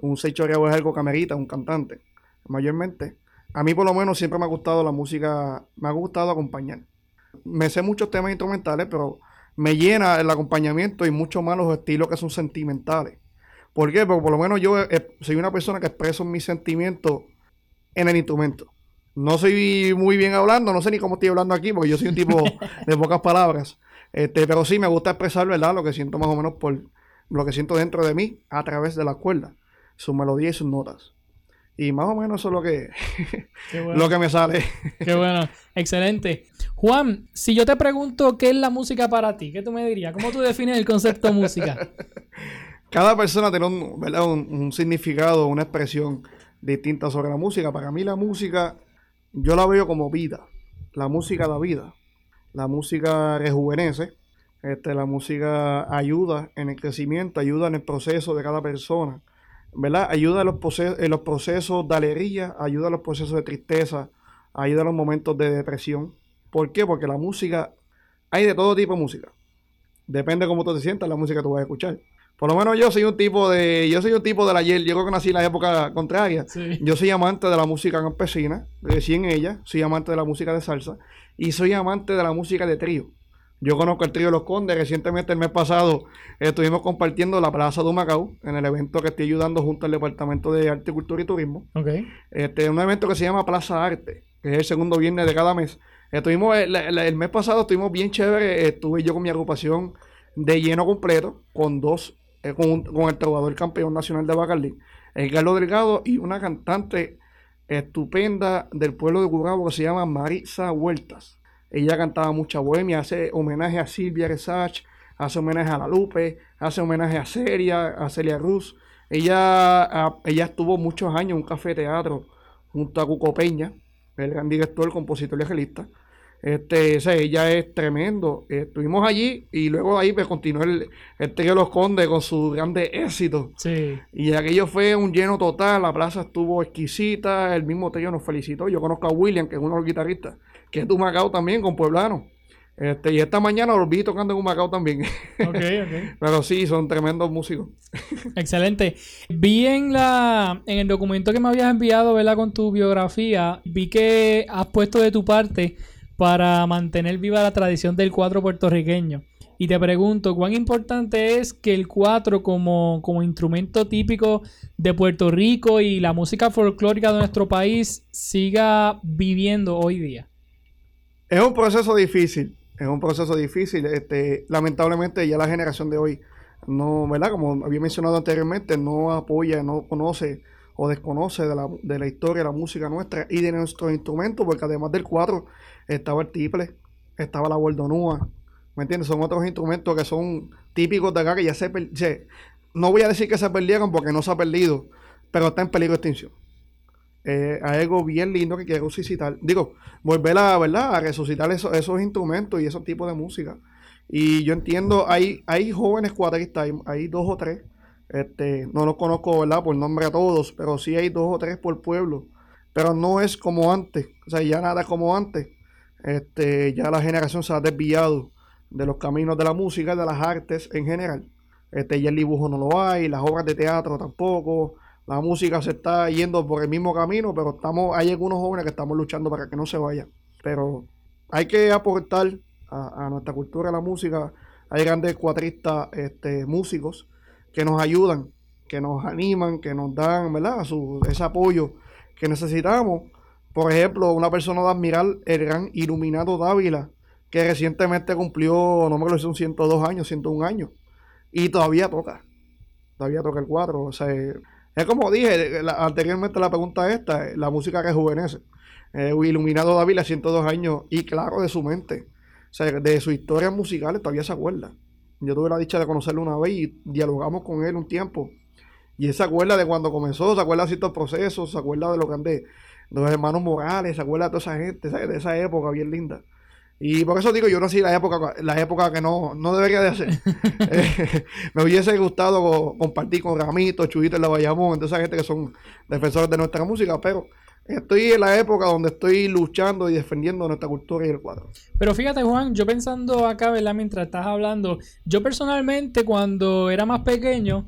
S3: Un seis es algo camerita, un cantante, mayormente a mí por lo menos siempre me ha gustado la música, me ha gustado acompañar. Me sé muchos temas instrumentales, pero me llena el acompañamiento y mucho más los estilos que son sentimentales. ¿Por qué? Porque por lo menos yo eh, soy una persona que expreso mis sentimientos en el instrumento. No soy muy bien hablando, no sé ni cómo estoy hablando aquí, porque yo soy un tipo de pocas palabras. Este, pero sí me gusta expresar, ¿verdad? Lo que siento más o menos por lo que siento dentro de mí a través de la cuerda, su melodía y sus notas. Y más o menos eso es lo que, lo que me sale.
S1: Qué bueno, excelente. Juan, si yo te pregunto qué es la música para ti, ¿qué tú me dirías? ¿Cómo tú defines el concepto música?
S3: Cada persona tiene un, un, significado, una expresión distinta sobre la música. Para mí la música, yo la veo como vida. La música da vida. La música rejuvenece. Este, la música ayuda en el crecimiento, ayuda en el proceso de cada persona. ¿Verdad? Ayuda en los, en los procesos de alegría, ayuda en los procesos de tristeza, ayuda en los momentos de depresión. ¿Por qué? Porque la música, hay de todo tipo de música. Depende de cómo tú te sientas, la música que tú vas a escuchar. Por lo menos yo soy un tipo de, yo soy un tipo de la ayer, yo creo que nací en la época contraria. Yo soy amante de la música campesina, crecí en ella, soy amante de la música de salsa y soy amante de la música de trío. Yo conozco el trío Los Condes. Recientemente, el mes pasado, estuvimos compartiendo la Plaza de Macao en el evento que estoy ayudando junto al Departamento de Arte, Cultura y Turismo. Okay. Este, un evento que se llama Plaza Arte, que es el segundo viernes de cada mes. Estuvimos, el, mes pasado estuvimos bien chévere. Estuve yo con mi agrupación de lleno completo, con dos, eh, con, con, el trovador campeón nacional de Bacardí, el Carlos Delgado y una cantante estupenda del pueblo de Curabo que se llama Marisa Huertas. Ella cantaba mucha bohemia, hace homenaje a Silvia Resach, hace homenaje a La Lupe, hace homenaje a Celia, a Celia Ruz. Ella, ella estuvo muchos años en un café teatro junto a Cuco Peña, el gran director, compositor y arreglista. Este, ella es tremendo. Estuvimos allí y luego ahí pues, continuó el, el Trío Los Condes con su grande éxito. Sí. Y aquello fue un lleno total, la plaza estuvo exquisita, el mismo trío nos felicitó. Yo conozco a William, que es uno de los guitarristas, que es de Humacao también, con Pueblano. Este, y esta mañana los vi tocando en Humacao también. Ok, ok. Pero sí, son tremendos músicos.
S1: Excelente. Vi en la en el documento que me habías enviado, ¿verdad? Con tu biografía, vi que has puesto de tu parte para mantener viva la tradición del cuatro puertorriqueño. Y te pregunto, ¿cuán importante es que el cuatro como, como instrumento típico de Puerto Rico y la música folclórica de nuestro país siga viviendo hoy día?
S3: Es un proceso difícil, es un proceso difícil. Este, lamentablemente ya la generación de hoy no, ¿verdad? Como había mencionado anteriormente, no apoya, no conoce o desconoce de la, de la historia, de la música nuestra y de nuestros instrumentos, porque además del cuatro estaba el tiple, estaba la bordonúa, ¿Me entiendes? Son otros instrumentos que son típicos de acá que ya se, No voy a decir que se perdieron porque no se ha perdido, pero está en peligro de extinción. Eh, hay algo bien lindo que quiero resucitar. Digo, volver a, ¿verdad? a resucitar esos, instrumentos y esos tipos de música. Y yo entiendo, hay, hay jóvenes cuadristas, hay, dos o tres. Este, no los conozco, ¿verdad? Por nombre a todos, pero sí hay dos o tres por pueblo. Pero no es como antes. O sea, ya nada como antes. Este, ya la generación se ha desviado de los caminos de la música, de las artes en general. Este, ya el dibujo no lo hay, las obras de teatro tampoco, la música se está yendo por el mismo camino, pero estamos, hay algunos jóvenes que estamos luchando para que no se vaya. Pero hay que aportar a, nuestra cultura la música. Hay grandes cuatristas, este, músicos que nos ayudan, que nos animan, que nos dan, ¿verdad? Ese apoyo que necesitamos Por ejemplo, una persona de admirar el gran Iluminado Dávila, que recientemente cumplió, no me acuerdo si son 102 años, 101 años, y todavía toca. Todavía toca el cuatro. O sea, es como dije anteriormente la pregunta esta, la música rejuvenece. Eh, Iluminado Dávila, 102 años, y claro, de su mente. De sus historias musicales todavía se acuerda. Yo tuve la dicha de conocerlo una vez y dialogamos con él un tiempo. Y él se acuerda de cuando comenzó, se acuerda de ciertos procesos, se acuerda de lo que de los hermanos Morales, se acuerda de toda esa gente, de esa época bien linda. Y por eso digo, yo nací la época, la época que no, no debería de hacer. Eh, me hubiese gustado compartir con Ramito, Chuyito, el de Bayamón, toda esa gente que son defensores de nuestra música, pero estoy en la época donde estoy luchando y defendiendo nuestra cultura y el cuadro.
S1: Pero fíjate, Juan, yo pensando acá, ¿verdad? Mientras estás hablando, yo personalmente cuando era más pequeño,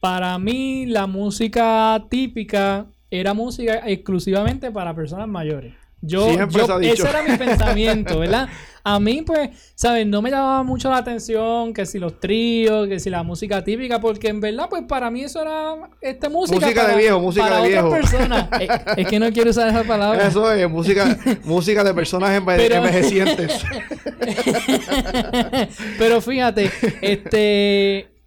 S1: para mí la música típica era música exclusivamente para personas mayores. Yo, yo ese era mi pensamiento, ¿verdad? A mí, pues, ¿sabes? No me llamaba mucho la atención que si los tríos, que si la música típica, porque en verdad, pues, para mí eso era esta música.
S3: Música de viejo, música de viejo.
S1: personas. es, que no quiero usar esa palabra.
S3: Eso es, música, música de personas envejecientes.
S1: Pero fíjate, este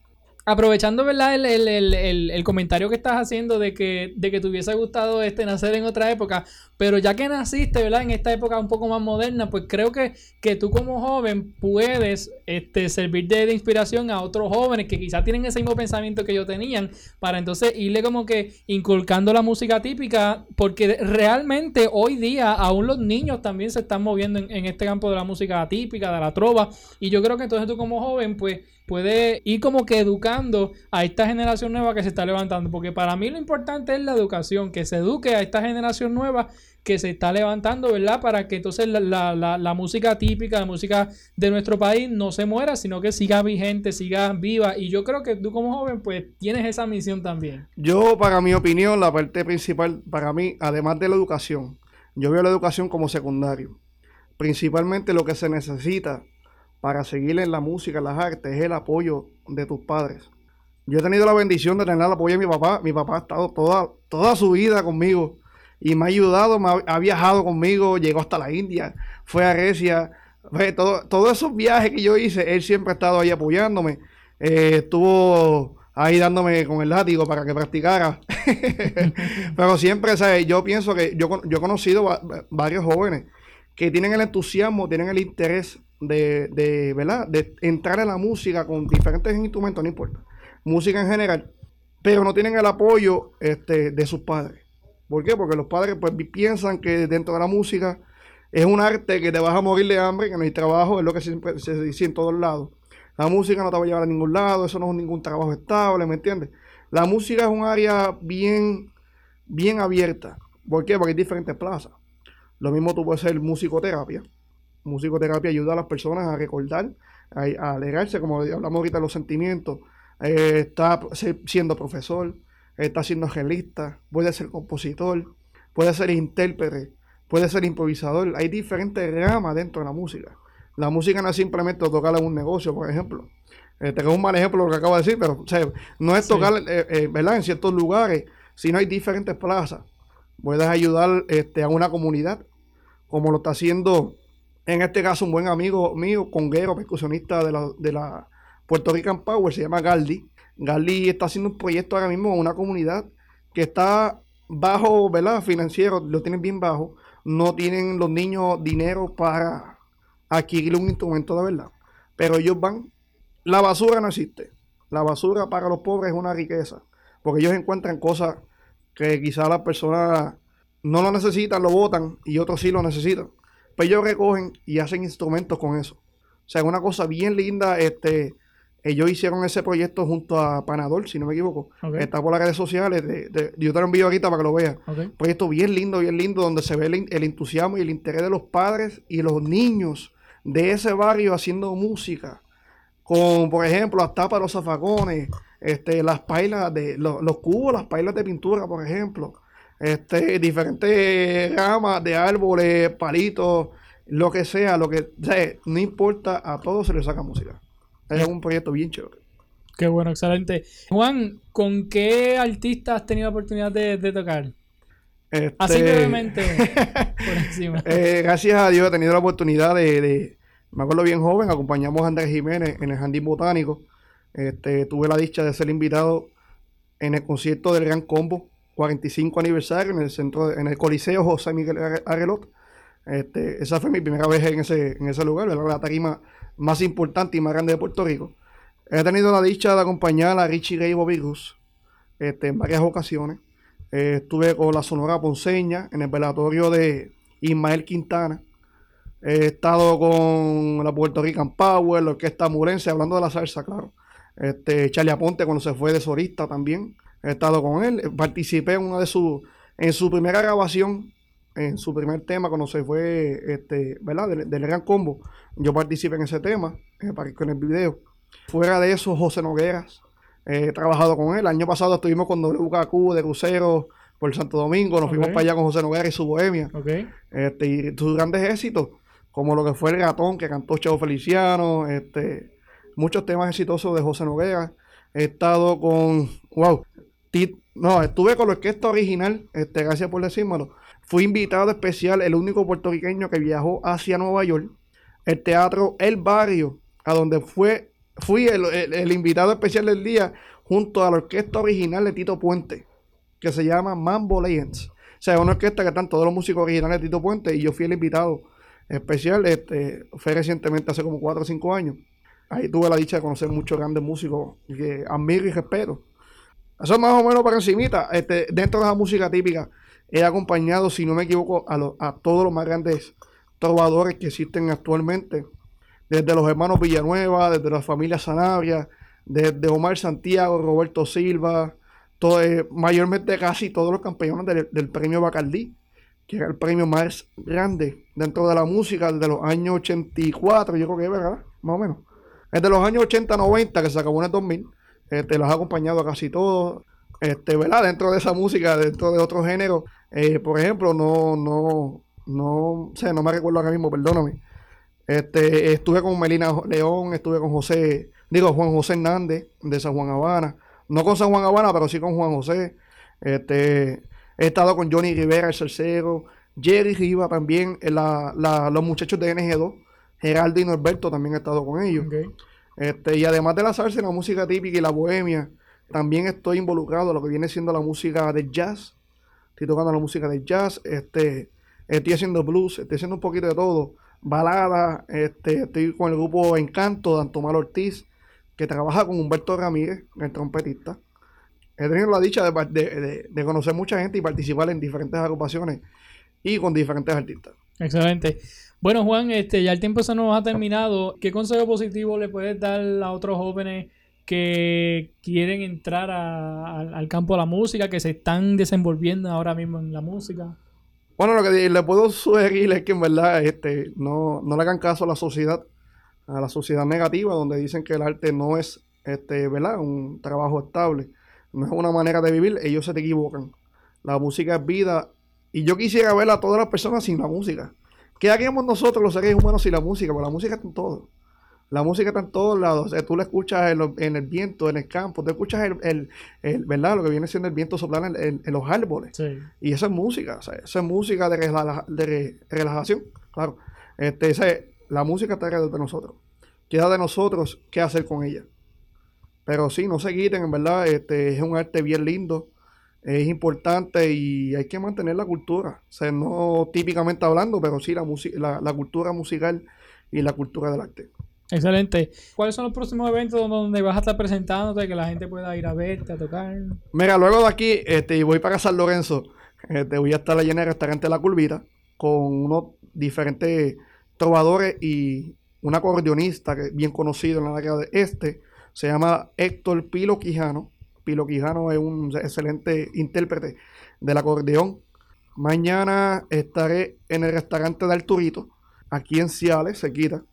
S1: aprovechando, ¿verdad? El, el, el, comentario que estás haciendo de que, de que te hubiese gustado este nacer en otra época, pero ya que naciste, ¿verdad? En esta época un poco más moderna, pues creo que, que tú como joven puedes este, servir de, inspiración a otros jóvenes que quizás tienen ese mismo pensamiento que yo tenían, para entonces irle como que inculcando la música típica, porque realmente hoy día aún los niños también se están moviendo en, en este campo de la música típica, de la trova, y yo creo que entonces tú como joven, pues puede ir como que educando a esta generación nueva que se está levantando. Porque para mí lo importante es la educación, que se eduque a esta generación nueva que se está levantando, ¿verdad? Para que entonces la, música típica, la música de nuestro país no se muera, sino que siga vigente, siga viva. Y yo creo que tú como joven, pues tienes esa misión también.
S3: Yo, para mi opinión, la parte principal para mí, además de la educación, yo veo la educación como secundario. Principalmente lo que se necesita para seguir en la música, las artes, es el apoyo de tus padres. Yo he tenido la bendición de tener el apoyo de mi papá. Mi papá ha estado toda, toda su vida conmigo y me ha ayudado, ha, viajado conmigo, llegó hasta la India, fue a Grecia. todo, todos esos viajes que yo hice, él siempre ha estado ahí apoyándome. Eh, estuvo ahí dándome con el látigo para que practicara. Pero siempre, ¿sabes? yo pienso que yo, yo he conocido varios jóvenes que tienen el entusiasmo, tienen el interés de, de, ¿verdad? de entrar en la música con diferentes instrumentos, no importa, música en general, pero no tienen el apoyo este, de sus padres. ¿Por qué? Porque los padres pues, piensan que dentro de la música es un arte que te vas a morir de hambre, que no hay trabajo, es lo que siempre se dice en todos lados. La música no te va a llevar a ningún lado, eso no es ningún trabajo estable, ¿me entiendes? La música es un área bien, bien abierta. ¿Por qué? Porque hay diferentes plazas. Lo mismo tú puedes ser musicoterapia, musicoterapia ayuda a las personas a recordar, a, alegrarse, como hablamos ahorita de los sentimientos. Eh, está siendo profesor, está siendo angelista, puede ser compositor, puede ser intérprete, puede ser improvisador. Hay diferentes ramas dentro de la música. La música no es simplemente tocar en un negocio, por ejemplo. Eh, tengo un mal ejemplo de lo que acabo de decir, pero no es tocar eh, ¿verdad? en ciertos lugares, sino hay diferentes plazas. Puedes ayudar este, a una comunidad, como lo está haciendo en este caso, un buen amigo mío, conguero, percusionista de la, de la Puerto Rican Power, se llama Galdi. Galdi está haciendo un proyecto ahora mismo en una comunidad que está bajo, ¿verdad? Financiero, lo tienen bien bajo. No tienen los niños dinero para adquirir un instrumento de verdad. Pero ellos van. La basura no existe. La basura para los pobres es una riqueza. Porque ellos encuentran cosas que quizás las personas no lo necesitan, lo botan y otros sí lo necesitan. Pues ellos recogen y hacen instrumentos con eso. O sea, una cosa bien linda. Este, ellos hicieron ese proyecto junto a Panadol, si no me equivoco. Está por las redes sociales. De, yo te lo envío ahorita para que lo veas. Un proyecto bien lindo, bien lindo, donde se ve el, entusiasmo y el interés de los padres y los niños de ese barrio haciendo música. Con, por ejemplo, las tapas de los zafacones, este, las pailas de los, los cubos, las pailas de pintura, por ejemplo este, diferentes ramas de árboles, palitos, lo que sea, lo que sea, no importa, a todos se les saca música. Es un proyecto bien chévere.
S1: Qué bueno, excelente. Juan, ¿con qué artista has tenido la oportunidad de, tocar?
S3: Este,
S1: Así brevemente por encima.
S3: eh, gracias a Dios he tenido la oportunidad de, de- me acuerdo bien joven, acompañamos a Andrés Jiménez en el Jardín Botánico. Este, tuve la dicha de ser invitado en el concierto del Gran Combo, 45 aniversario, en el centro, en el Coliseo José Miguel Are- Arelot. Este, esa fue mi primera vez en ese, en ese lugar, ¿verdad? la tarima más importante y más grande de Puerto Rico. He tenido la dicha de acompañar a Richie Ray Bobby Cruz, este, en varias ocasiones. Estuve con la Sonora Ponceña en el velatorio de Ismael Quintana. He estado con la Puerto Rican Power, la Orquesta Murense, hablando de la salsa, claro. Este, Charlie Aponte cuando se fue de solista también. He estado con él. Participé en una de sus, en su primera grabación, en su primer tema, cuando se fue, este, ¿verdad? Del, del Gran Combo. Yo participé en ese tema, eh, con el video. Fuera de eso, José Nogueras. eh, he trabajado con él. El año pasado estuvimos con WKQ de crucero por Santo Domingo. Nos fuimos para allá con José Nogueras y su bohemia.
S1: Ok.
S3: Este, y sus grandes éxitos, como lo que fue El Gatón, que cantó Chavo Feliciano, este, muchos temas exitosos de José Noguera. He estado con, wow, no, estuve con la orquesta original, este, gracias por decírmelo. Fui invitado especial, el único puertorriqueño que viajó hacia Nueva York, el teatro El Barrio, a donde fue, fui el, invitado especial del día, junto a la orquesta original de Tito Puente, que se llama Mambo Legends. O sea, es una orquesta que están todos los músicos originales de Tito Puente y yo fui el invitado especial, este, fue recientemente, hace como 4 o 5 años. Ahí tuve la dicha de conocer muchos grandes músicos que admiro y respeto. Eso es más o menos para encimita. Este, dentro de la música típica, he acompañado, si no me equivoco, a, los- a todos los más grandes trovadores que existen actualmente. Desde los hermanos Villanueva, desde la familia Sanabria, desde Omar Santiago, Roberto Silva, todo, eh, mayormente casi todos los campeones del, del premio Bacardí, que era el premio más grande dentro de la música desde los años 84, yo creo que es verdad, más o menos. Desde los años 80-90, que se acabó en el 2000, este, los ha acompañado a casi todos, este, ¿verdad? Dentro de esa música, dentro de otros géneros, eh, por ejemplo, no, no, no sé, no me recuerdo ahora mismo, perdóname. Este, estuve con Melina León, estuve con José, digo, Juan José Hernández de San Juan Habana. No con San Juan Habana, pero sí con Juan José. Este, he estado con Johnny Rivera, el Cercero, Jerry Riva también, eh, la- los muchachos de NG2, Geraldo y Norberto también he estado con ellos.
S1: Ok.
S3: Este, y además de la salsa la música típica y la bohemia, también estoy involucrado en lo que viene siendo la música de jazz. Estoy tocando la música de jazz, este, estoy haciendo blues, estoy haciendo un poquito de todo. Balada, este, estoy con el grupo Encanto de Antomar Ortiz, que trabaja con Humberto Ramírez, el trompetista. He tenido la dicha de- de conocer mucha gente y participar en diferentes agrupaciones y con diferentes artistas.
S1: Excelente. Bueno, Juan, este, ya el tiempo se nos ha terminado. ¿Qué consejo positivo le puedes dar a otros jóvenes que quieren entrar a- al, al campo de la música, que se están desenvolviendo ahora mismo en la música?
S3: Bueno, lo que le puedo sugerir es que en verdad este, no, no le hagan caso a la sociedad, a la sociedad negativa, donde dicen que el arte no es este, ¿verdad? un trabajo estable, no es una manera de vivir, ellos se te equivocan. La música es vida y yo quisiera ver a todas las personas sin la música. ¿Qué haríamos nosotros los seres humanos sin la música? Porque la música está en todo. La música está en todos lados. O sea, tú la escuchas en, lo- en el viento, en el campo, tú escuchas el, el- el- ¿verdad? Lo que viene siendo el viento soplar en- en- en los árboles.
S1: Sí.
S3: Y eso es música, o sea, eso es música de, relaja- de re- relajación, claro. Este, esa es- la música está alrededor de nosotros. Queda de nosotros qué hacer con ella. Pero sí, no se quiten, en verdad, este, es un arte bien lindo, es importante y hay que mantener la cultura. O sea, no típicamente hablando, pero sí la, la, la cultura musical y la cultura del arte.
S1: Excelente. ¿Cuáles son los próximos eventos donde, vas a estar presentándote, que la gente pueda ir a verte, a tocar?
S3: Mira, luego de aquí, este, y voy para San Lorenzo, este, voy a estar allí en el restaurante La Curvita con unos diferentes trovadores y un acordeonista que es bien conocido en la área de este, se llama Héctor Pilo Quijano. Pilo Quijano es un excelente intérprete del acordeón. Mañana estaré en el restaurante de Arturito, aquí en Ciales, Sequita.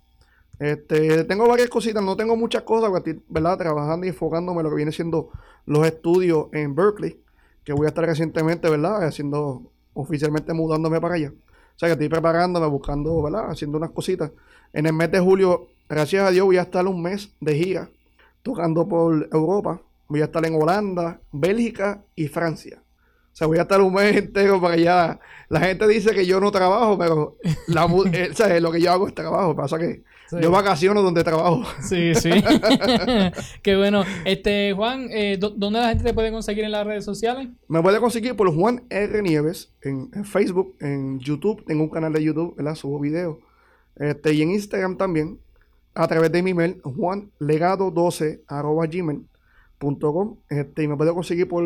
S3: Este, tengo varias cositas, no tengo muchas cosas, ¿verdad? Trabajando y enfocándome en lo que viene siendo los estudios en Berkeley, que voy a estar recientemente, ¿verdad? Haciendo, oficialmente mudándome para allá. O sea que estoy preparándome, buscando, ¿verdad? Haciendo unas cositas. En el mes de julio, gracias a Dios, voy a estar un mes de gira, tocando por Europa. Voy a estar en Holanda, Bélgica y Francia. O sea, voy a estar un mes entero para allá. La gente dice que yo no trabajo, pero la, eh, lo que yo hago es trabajo. Pasa que yo vacaciono donde trabajo.
S1: Sí, sí. Qué bueno. Este, Juan, eh, ¿dónde la gente te puede conseguir en las redes sociales?
S3: Me puede conseguir por Juan R. Nieves en, Facebook, en YouTube. Tengo un canal de YouTube, ¿verdad? Subo videos. Este, y en Instagram también, a través de mi email, juanlegado12 Este, y me puede conseguir por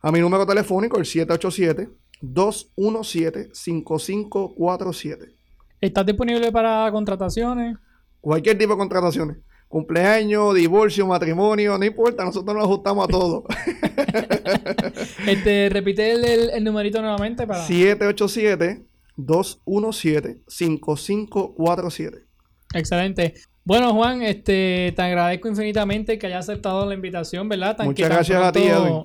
S3: a mi número telefónico, el 787-217-5547.
S1: ¿Estás disponible para contrataciones?
S3: Cualquier tipo de contrataciones. Cumpleaños, divorcio, matrimonio, no importa, nosotros nos ajustamos a todo.
S1: este, repite el, el, numerito nuevamente para.
S3: 787-217-5547.
S1: Excelente. Bueno, Juan, este, te agradezco infinitamente que hayas aceptado la invitación, ¿verdad?
S3: Muchas gracias a ti,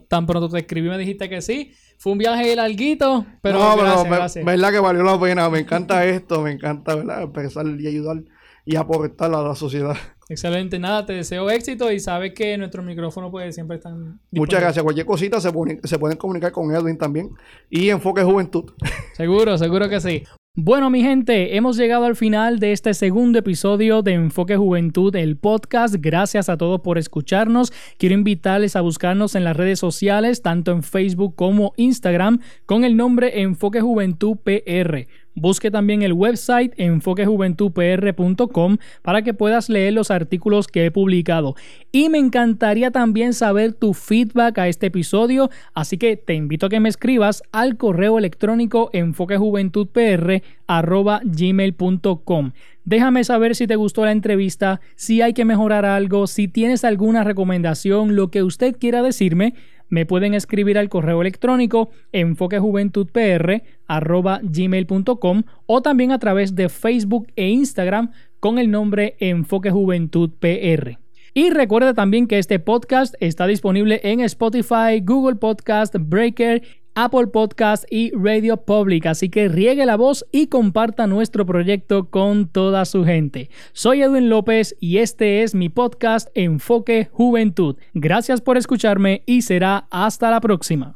S1: Tan pronto te escribí me dijiste que sí. Fue un viaje larguito, pero no, gracias,
S3: pero
S1: gracias.
S3: verdad que valió la pena. Me encanta esto, me encanta, ¿verdad? Empezar y ayudar y aportar a la sociedad.
S1: Excelente, nada, te deseo éxito y sabes que nuestro micrófono pues siempre están...
S3: Muchas gracias. Cualquier cosita se, se pueden comunicar con Edwin también. Y Enfoque Juventud.
S1: Seguro, seguro que sí. Bueno, mi gente, hemos llegado al final de este segundo episodio de Enfoque Juventud, el podcast. Gracias a todos por escucharnos. Quiero invitarles a buscarnos en las redes sociales, tanto en Facebook como Instagram, con el nombre Enfoque Juventud PR. Busque también el website enfoquejuventudpr.com para que puedas leer los artículos que he publicado. Y me encantaría también saber tu feedback a este episodio, así que te invito a que me escribas al correo electrónico enfoquejuventudpr.gmail.com. Déjame saber si te gustó la entrevista, si hay que mejorar algo, si tienes alguna recomendación, lo que usted quiera decirme me pueden escribir al correo electrónico enfoquejuventudpr.gmail.com o también a través de Facebook e Instagram con el nombre Enfoque Juventud PR. Y recuerda también que este podcast está disponible en Spotify, Google Podcast, Breaker Apple Podcast y Radio Public. Así que riegue la voz y comparta nuestro proyecto con toda su gente. Soy Edwin López y este es mi podcast Enfoque Juventud. Gracias por escucharme y será hasta la próxima.